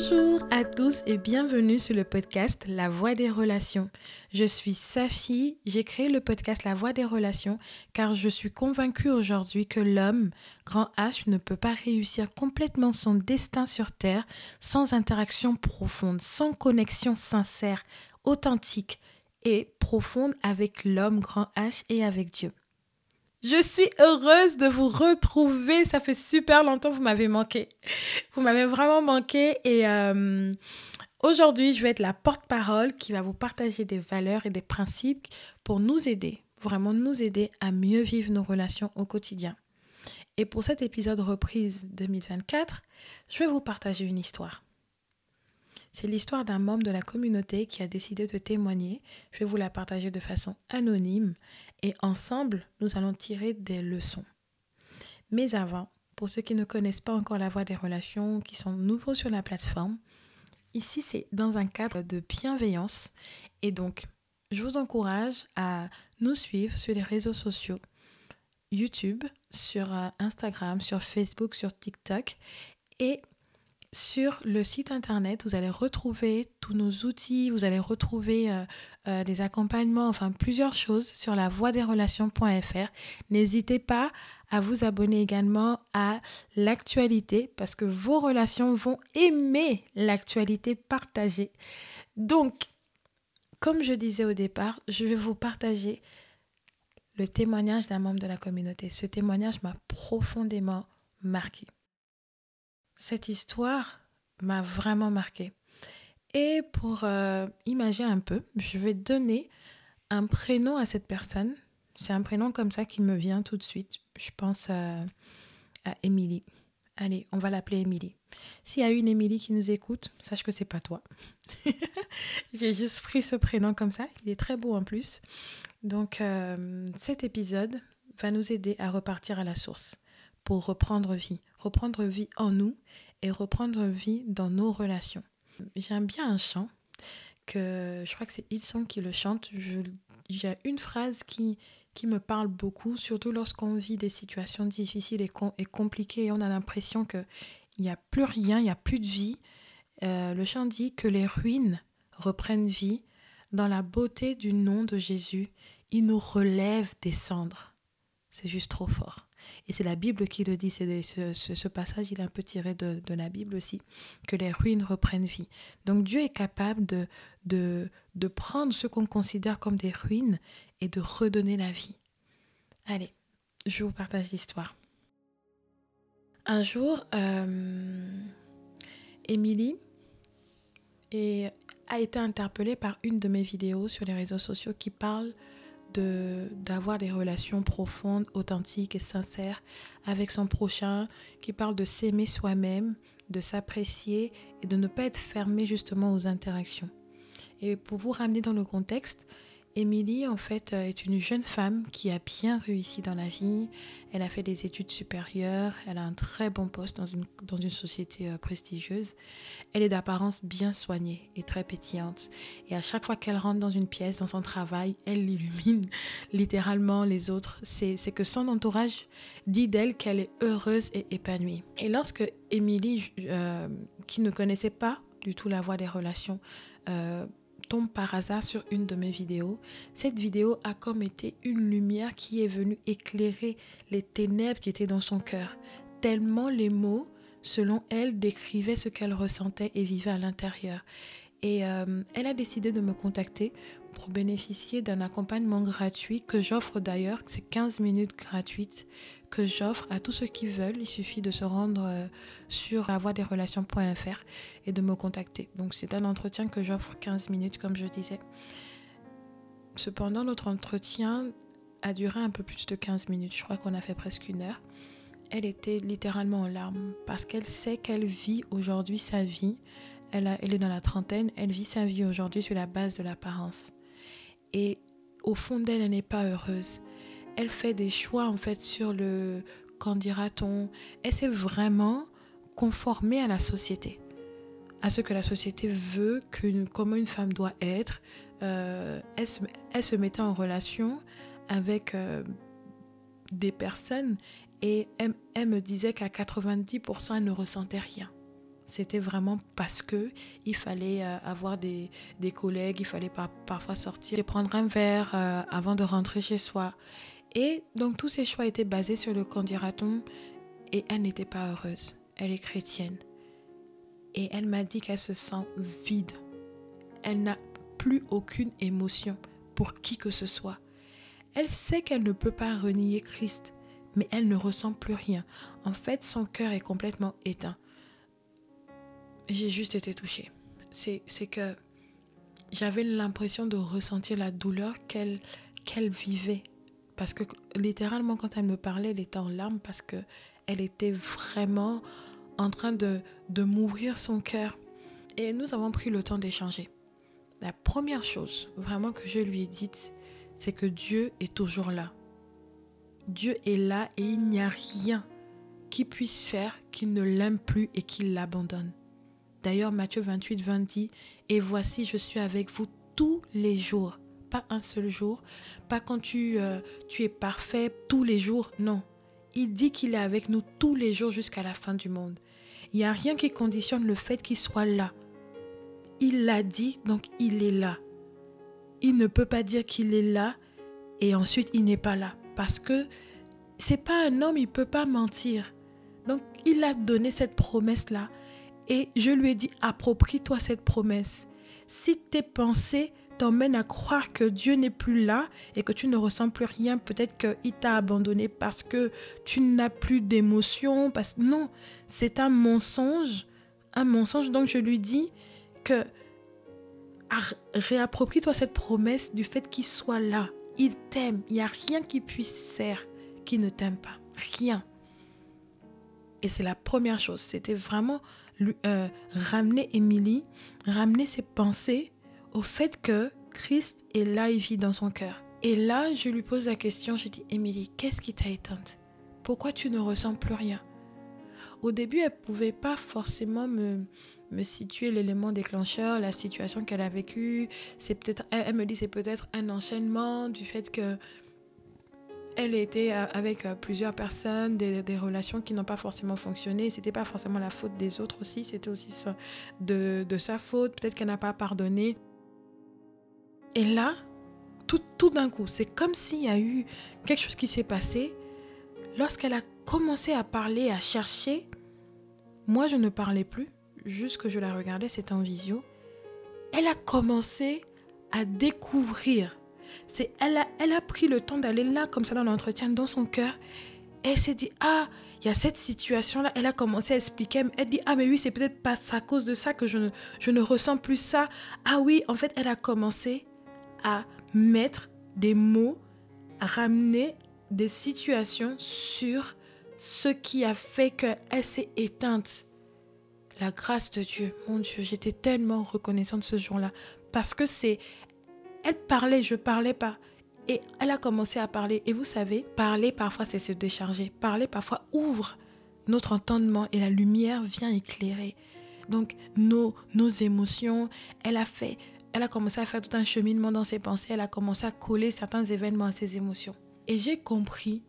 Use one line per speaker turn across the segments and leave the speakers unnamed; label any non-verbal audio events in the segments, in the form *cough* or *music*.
Bonjour à tous et bienvenue sur le podcast La Voix des Relations. Je suis Safi, j'ai créé le podcast La Voix des Relations car je suis convaincue aujourd'hui que l'homme, grand H, ne peut pas réussir complètement son destin sur Terre sans interaction profonde, sans connexion sincère, authentique et profonde avec l'homme, grand H, et avec Dieu. Je suis heureuse de vous retrouver. Ça fait super longtemps, vous m'avez manqué. Vous m'avez vraiment manqué. Et euh, aujourd'hui, je vais être la porte-parole qui va vous partager des valeurs et des principes pour nous aider, vraiment nous aider à mieux vivre nos relations au quotidien. Et pour cet épisode reprise 2024, je vais vous partager une histoire. C'est l'histoire d'un membre de la communauté qui a décidé de témoigner. Je vais vous la partager de façon anonyme et ensemble, nous allons tirer des leçons. Mais avant, pour ceux qui ne connaissent pas encore la voie des relations, qui sont nouveaux sur la plateforme, ici c'est dans un cadre de bienveillance et donc je vous encourage à nous suivre sur les réseaux sociaux. YouTube, sur euh, Instagram, sur Facebook, sur TikTok et sur le site internet, vous allez retrouver tous nos outils, vous allez retrouver euh, euh, des accompagnements, enfin plusieurs choses sur la voie des relations.fr. N'hésitez pas à vous abonner également à l'actualité parce que vos relations vont aimer l'actualité partagée. Donc, comme je disais au départ, je vais vous partager le témoignage d'un membre de la communauté. Ce témoignage m'a profondément marqué. Cette histoire m'a vraiment marqué. Et pour euh, imaginer un peu, je vais donner un prénom à cette personne. C'est un prénom comme ça qui me vient tout de suite. Je pense à, à Émilie. Allez, on va l'appeler Émilie. S'il y a une Émilie qui nous écoute, sache que c'est pas toi. *laughs* J'ai juste pris ce prénom comme ça. Il est très beau en plus. Donc, euh, cet épisode va nous aider à repartir à la source pour reprendre vie, reprendre vie en nous et reprendre vie dans nos relations. J'aime bien un chant que je crois que c'est Ilson qui le chante. Il y a une phrase qui, qui me parle beaucoup, surtout lorsqu'on vit des situations difficiles et, compliquées et on a l'impression qu'il n'y a plus rien, il n'y a plus de vie. Euh, le chant dit que les ruines reprennent vie dans la beauté du nom de Jésus. Il nous relève des cendres. C'est juste trop fort. Et c'est la Bible qui le dit, c'est ce, passage, il est un peu tiré de, de, la Bible aussi, que les ruines reprennent vie. Donc Dieu est capable de, de, de prendre ce qu'on considère comme des ruines et de redonner la vie. Allez, je vous partage l'histoire. Un jour, euh, Émilie a été interpellée par une de mes vidéos sur les réseaux sociaux qui parle d'avoir des relations profondes, authentiques et sincères avec son prochain, qui parle de s'aimer soi-même, de s'apprécier et de ne pas être fermé justement aux interactions. Et pour vous ramener dans le contexte, Émilie, en fait, euh, est une jeune femme qui a bien réussi dans la vie. Elle a fait des études supérieures, elle a un très bon poste dans une, dans une société euh, prestigieuse. Elle est d'apparence bien soignée et très pétillante. Et à chaque fois qu'elle rentre dans une pièce, dans son travail, elle illumine *laughs* littéralement les autres. C'est que son entourage dit d'elle qu'elle est heureuse et épanouie. Et lorsque Émilie, euh, qui ne connaissait pas du tout la voie des relations, tombe par hasard sur une de mes vidéos, cette vidéo a comme été une lumière qui est venue éclairer les ténèbres qui étaient dans son cœur, tellement les mots, selon elle, décrivaient ce qu'elle ressentait et vivait à l'intérieur. Et euh, elle a décidé de me contacter pour bénéficier d'un accompagnement gratuit que j'offre d'ailleurs, c'est 15 minutes gratuites que j'offre à tous ceux qui veulent. Il suffit de se rendre euh, sur relations.fr et de me contacter. Donc c'est un entretien que j'offre 15 minutes comme je disais. Cependant, notre entretien a duré un peu plus de 15 minutes. Je crois qu'on a fait presque une heure. Elle était littéralement en larmes parce qu'elle sait qu'elle vit aujourd'hui sa vie. Elle, elle est dans la trentaine, elle vit sa vie aujourd'hui sur la base de l'apparence. Et au fond d'elle, elle n'est pas heureuse elle fait des choix en fait sur le qu'en dira-t-on. Elle s'est vraiment conformée à la société, à ce que la société veut, comment une femme doit être. Euh, elle, se, mettait en relation avec euh, des personnes et elle, me disait qu'à 90% elle ne ressentait rien. C'était vraiment parce que il fallait euh, avoir des, des, collègues, il fallait parfois sortir et prendre un verre euh, avant de rentrer chez soi. Et donc tous ces choix étaient basés sur le candidaton et elle n'était pas heureuse. Elle est chrétienne. Et elle m'a dit qu'elle se sent vide. Elle n'a plus aucune émotion pour qui que ce soit. Elle sait qu'elle ne peut pas renier Christ, mais elle ne ressent plus rien. En fait, son cœur est complètement éteint. J'ai juste été touchée. C'est que j'avais l'impression de ressentir la douleur qu'elle qu'elle vivait. Parce que littéralement, quand elle me parlait, elle était en larmes parce que elle était vraiment en train de, de m'ouvrir son cœur. Et nous avons pris le temps d'échanger. La première chose vraiment que je lui ai dite, c'est que Dieu est toujours là. Dieu est là et il n'y a rien qui puisse faire qu'il ne l'aime plus et qu'il l'abandonne. D'ailleurs, Matthieu 28, 20 dit, Et voici, je suis avec vous tous les jours. Pas un seul jour, pas quand tu, euh, tu es parfait tous les jours, non. Il dit qu'il est avec nous tous les jours jusqu'à la fin du monde. Il n'y a rien qui conditionne le fait qu'il soit là. Il l'a dit, donc il est là. Il ne peut pas dire qu'il est là et ensuite il n'est pas là. Parce que c'est pas un homme, il peut pas mentir. Donc il a donné cette promesse-là. Et je lui ai dit, approprie-toi cette promesse. Si tes pensées t'emmènent à croire que Dieu n'est plus là et que tu ne ressens plus rien, peut-être qu'il t'a abandonné parce que tu n'as plus d'émotion. Parce... Non, c'est un mensonge. Un mensonge. Donc je lui dis, que réapproprie-toi cette promesse du fait qu'il soit là. Il t'aime. Il n'y a rien qui puisse faire qui ne t'aime pas. Rien. Et c'est la première chose. C'était vraiment euh, ramener Émilie, ramener ses pensées au fait que Christ est là et vit dans son cœur. Et là, je lui pose la question, je dis, Émilie, qu'est-ce qui t'a éteinte? Pourquoi tu ne ressens plus rien? Au début, elle ne pouvait pas forcément me, me situer l'élément déclencheur, la situation qu'elle a vécue. Elle, me dit, c'est peut-être un enchaînement du fait que elle était avec euh, plusieurs personnes, des, relations qui n'ont pas forcément fonctionné. C'était pas forcément la faute des autres aussi, c'était aussi de, de sa faute. Peut-être qu'elle n'a pas pardonné. Et là, tout, tout d'un coup, c'est comme s'il y a eu quelque chose qui s'est passé. Lorsqu'elle a commencé à parler, à chercher, moi je ne parlais plus juste que je la regardais, c'était en visio, elle a commencé à découvrir. C'est, elle, a, elle a pris le temps d'aller là, comme ça, dans l'entretien, dans son cœur. elle s'est dit, ah, il y a cette situation-là. Elle a commencé à expliquer. Elle dit, ah, mais oui, c'est peut-être pas à cause de ça que je ne, je ne ressens plus ça. Ah oui, en fait, elle a commencé à mettre des mots, à ramener des situations sur ce qui a fait qu'elle s'est éteinte la grâce de Dieu, mon Dieu, j'étais tellement reconnaissante ce jour-là parce que c'est elle parlait, je parlais pas et elle a commencé à parler et vous savez, parler parfois c'est se décharger, parler parfois ouvre notre entendement et la lumière vient éclairer. Donc nos nos émotions, elle a fait elle a commencé à faire tout un cheminement dans ses pensées, elle a commencé à coller certains événements à ses émotions. Et j'ai compris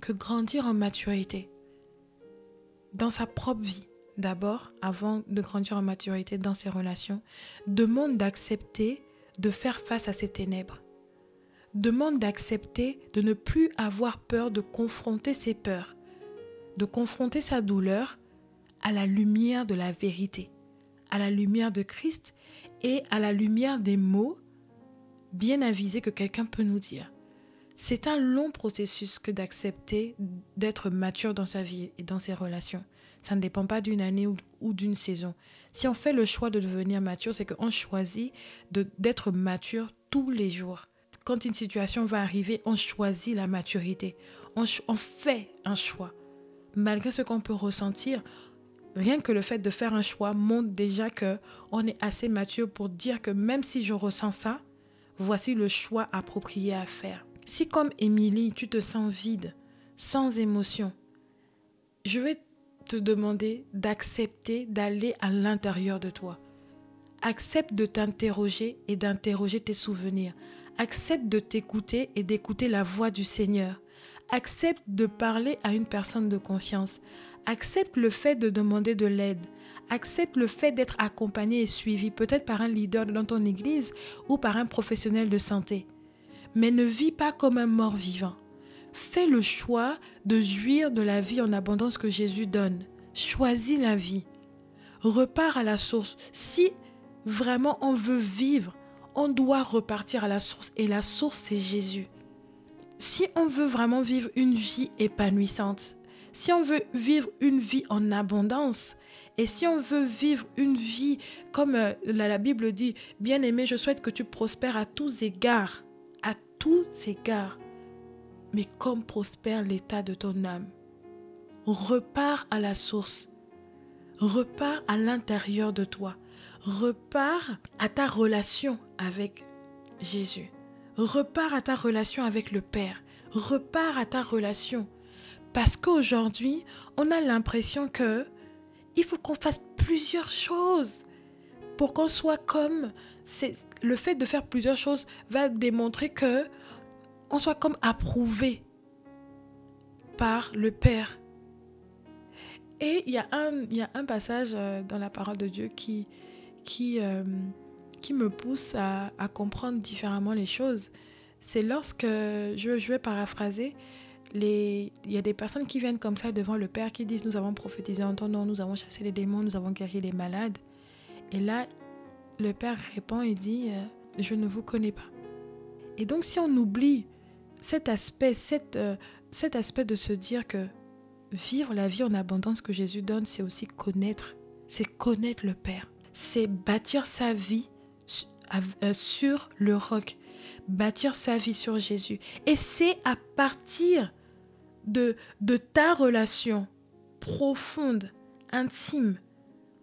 que grandir en maturité dans sa propre vie, d'abord, avant de grandir en maturité dans ses relations, demande d'accepter de faire face à ses ténèbres. Demande d'accepter de ne plus avoir peur de confronter ses peurs, de confronter sa douleur à la lumière de la vérité, à la lumière de Christ et à la lumière des mots bien avisés que quelqu'un peut nous dire. C'est un long processus que d'accepter d'être mature dans sa vie et dans ses relations. Ça ne dépend pas d'une année ou, d'une saison. Si on fait le choix de devenir mature, c'est qu'on choisit d'être mature tous les jours. Quand une situation va arriver, on choisit la maturité. On, fait un choix. Malgré ce qu'on peut ressentir, rien que le fait de faire un choix montre déjà que on est assez mature pour dire que même si je ressens ça, voici le choix approprié à faire. Si comme Émilie, tu te sens vide, sans émotion, je vais te demander d'accepter d'aller à l'intérieur de toi. Accepte de t'interroger et d'interroger tes souvenirs. Accepte de t'écouter et d'écouter la voix du Seigneur. Accepte de parler à une personne de confiance. Accepte le fait de demander de l'aide. Accepte le fait d'être accompagné et suivi, peut-être par un leader dans ton église ou par un professionnel de santé. Mais ne vis pas comme un mort vivant. Fais le choix de jouir de la vie en abondance que Jésus donne. Choisis la vie. Repars à la source. Si vraiment on veut vivre, on doit repartir à la source. Et la source, c'est Jésus. Si on veut vraiment vivre une vie épanouissante, si on veut vivre une vie en abondance, et si on veut vivre une vie comme euh, la, Bible dit, bien aimé, je souhaite que tu prospères à tous égards, à tous égards mais comme prospère l'état de ton âme. Repars à la source. Repars à l'intérieur de toi. Repars à ta relation avec Jésus. Repars à ta relation avec le Père. Repars à ta relation. Parce qu'aujourd'hui, on a l'impression que il faut qu'on fasse plusieurs choses pour qu'on soit comme le fait de faire plusieurs choses va démontrer que on soit comme approuvé par le Père. Et il y, a un, y a un passage euh, dans la parole de Dieu qui, qui, euh, qui me pousse à, comprendre différemment les choses. C'est lorsque, je, je vais paraphraser, il y a des personnes qui viennent comme ça devant le Père qui disent Nous avons prophétisé en ton nom, nous avons chassé les démons, nous avons guéri les malades. Et là, le Père répond et dit euh, Je ne vous connais pas. Et donc, si on oublie cet aspect, euh, cet aspect de se dire que vivre la vie en abondance que Jésus donne, c'est aussi connaître, c'est connaître le Père, c'est bâtir sa vie euh, sur le roc, bâtir sa vie sur Jésus. Et c'est à partir de, de ta relation profonde, intime,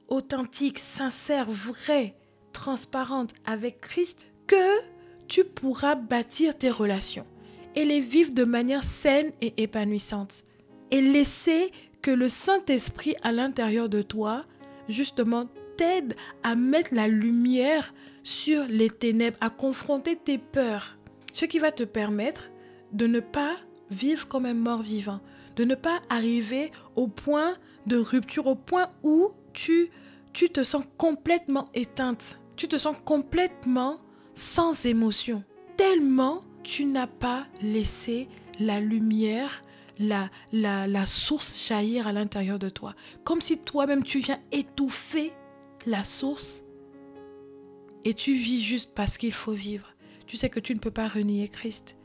authentique, sincère, vraie, transparente avec Christ que tu pourras bâtir tes relations et les vivre de manière saine et épanouissante. Et laisser que le Saint-Esprit à l'intérieur de toi, justement, t'aide à mettre la lumière sur les ténèbres, à confronter tes peurs. Ce qui va te permettre de ne pas vivre comme un mort vivant, de ne pas arriver au point de rupture, au point où tu, tu te sens complètement éteinte, tu te sens complètement sans émotion, tellement tu n'as pas laissé la lumière, la, la, la source jaillir à l'intérieur de toi. Comme si toi-même tu viens étouffer la source et tu vis juste parce qu'il faut vivre. Tu sais que tu ne peux pas renier Christ.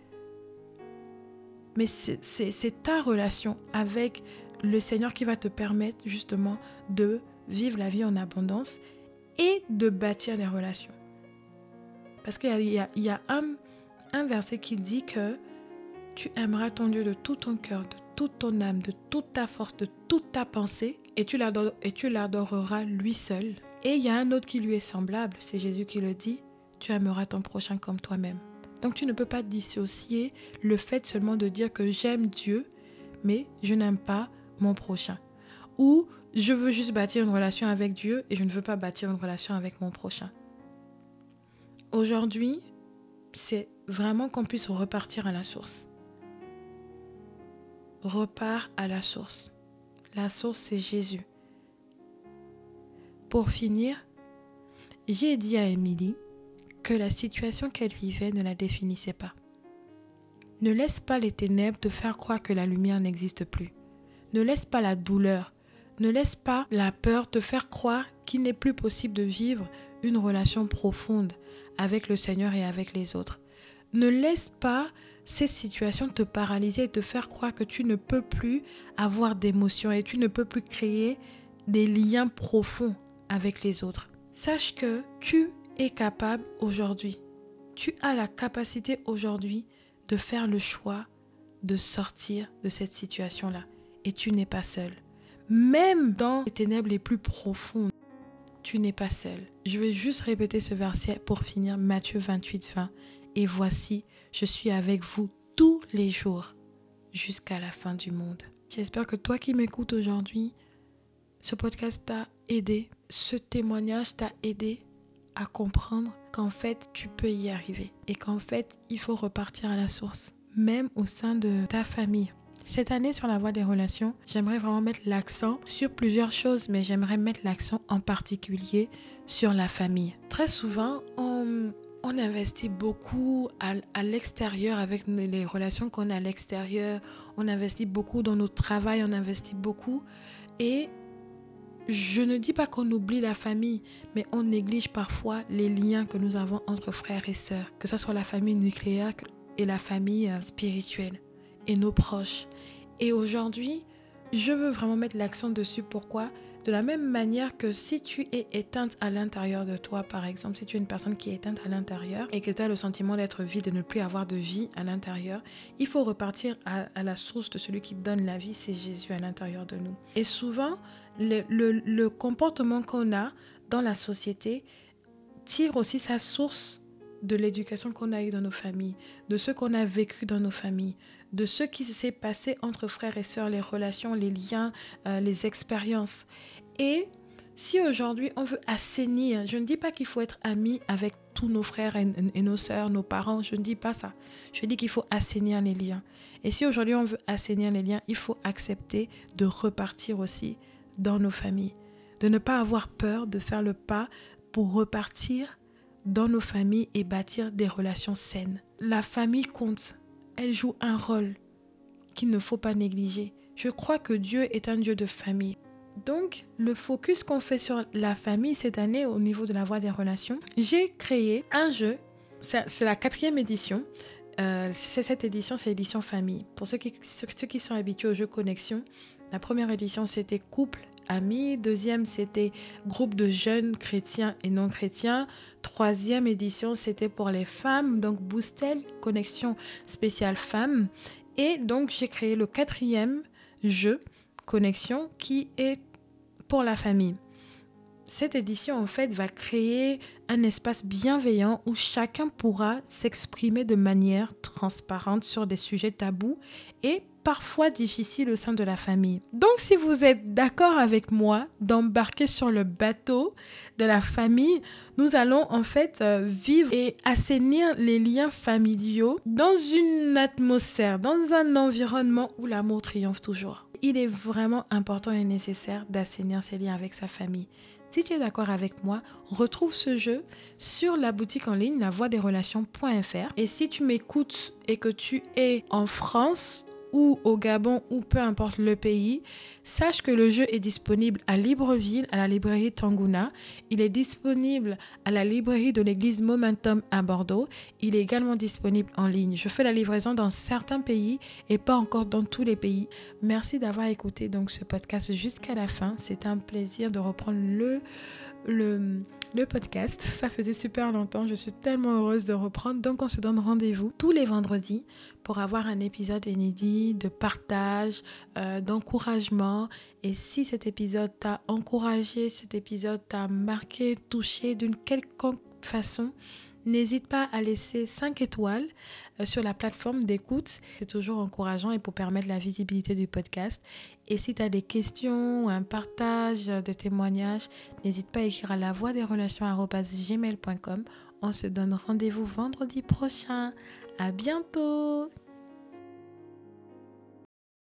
Mais c'est ta relation avec le Seigneur qui va te permettre justement de vivre la vie en abondance et de bâtir des relations. Parce qu'il y, y, a un un verset qui dit que tu aimeras ton Dieu de tout ton cœur, de toute ton âme, de toute ta force, de toute ta pensée, et tu l'adoreras lui seul. Et il y a un autre qui lui est semblable, c'est Jésus qui le dit, tu aimeras ton prochain comme toi-même. Donc tu ne peux pas dissocier le fait seulement de dire que j'aime Dieu, mais je n'aime pas mon prochain. Ou je veux juste bâtir une relation avec Dieu et je ne veux pas bâtir une relation avec mon prochain. Aujourd'hui, c'est vraiment qu'on puisse repartir à la source. Repart à la source. La source, c'est Jésus. Pour finir, j'ai dit à Émilie que la situation qu'elle vivait ne la définissait pas. Ne laisse pas les ténèbres te faire croire que la lumière n'existe plus. Ne laisse pas la douleur, ne laisse pas la peur te faire croire qu'il n'est plus possible de vivre une relation profonde avec le Seigneur et avec les autres. Ne laisse pas ces situations te paralyser et te faire croire que tu ne peux plus avoir d'émotions et tu ne peux plus créer des liens profonds avec les autres. Sache que tu es capable aujourd'hui. Tu as la capacité aujourd'hui de faire le choix de sortir de cette situation-là. Et tu n'es pas seul. Même dans les ténèbres les plus profondes, tu n'es pas seul. Je vais juste répéter ce verset pour finir, Matthieu 28, 20 et voici, je suis avec vous tous les jours jusqu'à la fin du monde. J'espère que toi qui m'écoutes aujourd'hui, ce podcast t'a aidé, ce témoignage t'a aidé à comprendre qu'en fait tu peux y arriver et qu'en fait il faut repartir à la source, même au sein de ta famille. Cette année sur la voie des relations, j'aimerais vraiment mettre l'accent sur plusieurs choses, mais j'aimerais mettre l'accent en particulier sur la famille. Très souvent, on, on investit beaucoup à, l'extérieur avec les relations qu'on a à l'extérieur. On investit beaucoup dans notre travail, on investit beaucoup. Et je ne dis pas qu'on oublie la famille, mais on néglige parfois les liens que nous avons entre frères et sœurs, que ce soit la famille nucléaire et la famille euh, spirituelle et nos proches. Et aujourd'hui, je veux vraiment mettre l'accent dessus. Pourquoi? De la même manière que si tu es éteinte à l'intérieur de toi, par exemple, si tu es une personne qui est éteinte à l'intérieur et que tu as le sentiment d'être vide, de ne plus avoir de vie à l'intérieur, il faut repartir à, la source de celui qui donne la vie, c'est Jésus à l'intérieur de nous. Et souvent, le, comportement qu'on a dans la société tire aussi sa source de l'éducation qu'on a eue dans nos familles, de ce qu'on a vécu dans nos familles, de ce qui s'est passé entre frères et sœurs, les relations, les liens, euh, les expériences. Et si aujourd'hui on veut assainir, je ne dis pas qu'il faut être ami avec tous nos frères et, et, nos sœurs, nos parents, je ne dis pas ça. Je dis qu'il faut assainir les liens. Et si aujourd'hui on veut assainir les liens, il faut accepter de repartir aussi dans nos familles, de ne pas avoir peur de faire le pas pour repartir dans nos familles et bâtir des relations saines. La famille compte, elle joue un rôle qu'il ne faut pas négliger. Je crois que Dieu est un Dieu de famille. Donc, le focus qu'on fait sur la famille cette année au niveau de la voie des relations, j'ai créé un jeu, c'est la quatrième édition. Euh, c'est cette édition, c'est l'édition famille. Pour ceux qui, ceux qui sont habitués au jeu Connexion, la première édition, c'était couple, amis. Deuxième, c'était groupe de jeunes chrétiens et non chrétiens. Troisième édition, c'était pour les femmes, donc Boostel, connexion spéciale femmes. Et donc, j'ai créé le quatrième jeu, connexion, qui est pour la famille. Cette édition, en fait, va créer un espace bienveillant où chacun pourra s'exprimer de manière transparente sur des sujets tabous et parfois difficile au sein de la famille. Donc si vous êtes d'accord avec moi d'embarquer sur le bateau de la famille, nous allons en fait euh, vivre et assainir les liens familiaux dans une atmosphère, dans un environnement où l'amour triomphe toujours. Il est vraiment important et nécessaire d'assainir ses liens avec sa famille. Si tu es d'accord avec moi, retrouve ce jeu sur la boutique en ligne lavoidesrelations.fr. Et si tu m'écoutes et que tu es en France, ou au Gabon ou peu importe le pays, sache que le jeu est disponible à Libreville, à la librairie Tangouna. Il est disponible à la librairie de l'église Momentum à Bordeaux. Il est également disponible en ligne. Je fais la livraison dans certains pays et pas encore dans tous les pays. Merci d'avoir écouté donc ce podcast jusqu'à la fin. C'est un plaisir de reprendre le le, le podcast. Ça faisait super longtemps. Je suis tellement heureuse de reprendre. Donc, on se donne rendez-vous tous les vendredis pour avoir un épisode inédit de partage, euh, d'encouragement. Et si cet épisode t'a encouragé, cet épisode t'a marqué, touché d'une quelconque façon, N'hésite pas à laisser 5 étoiles euh, sur la plateforme d'écoute. C'est toujours encourageant et pour permettre la visibilité du podcast. Et si tu as des questions, un partage, des témoignages, n'hésite pas à écrire à la voix des relations On se donne rendez-vous vendredi prochain. À bientôt!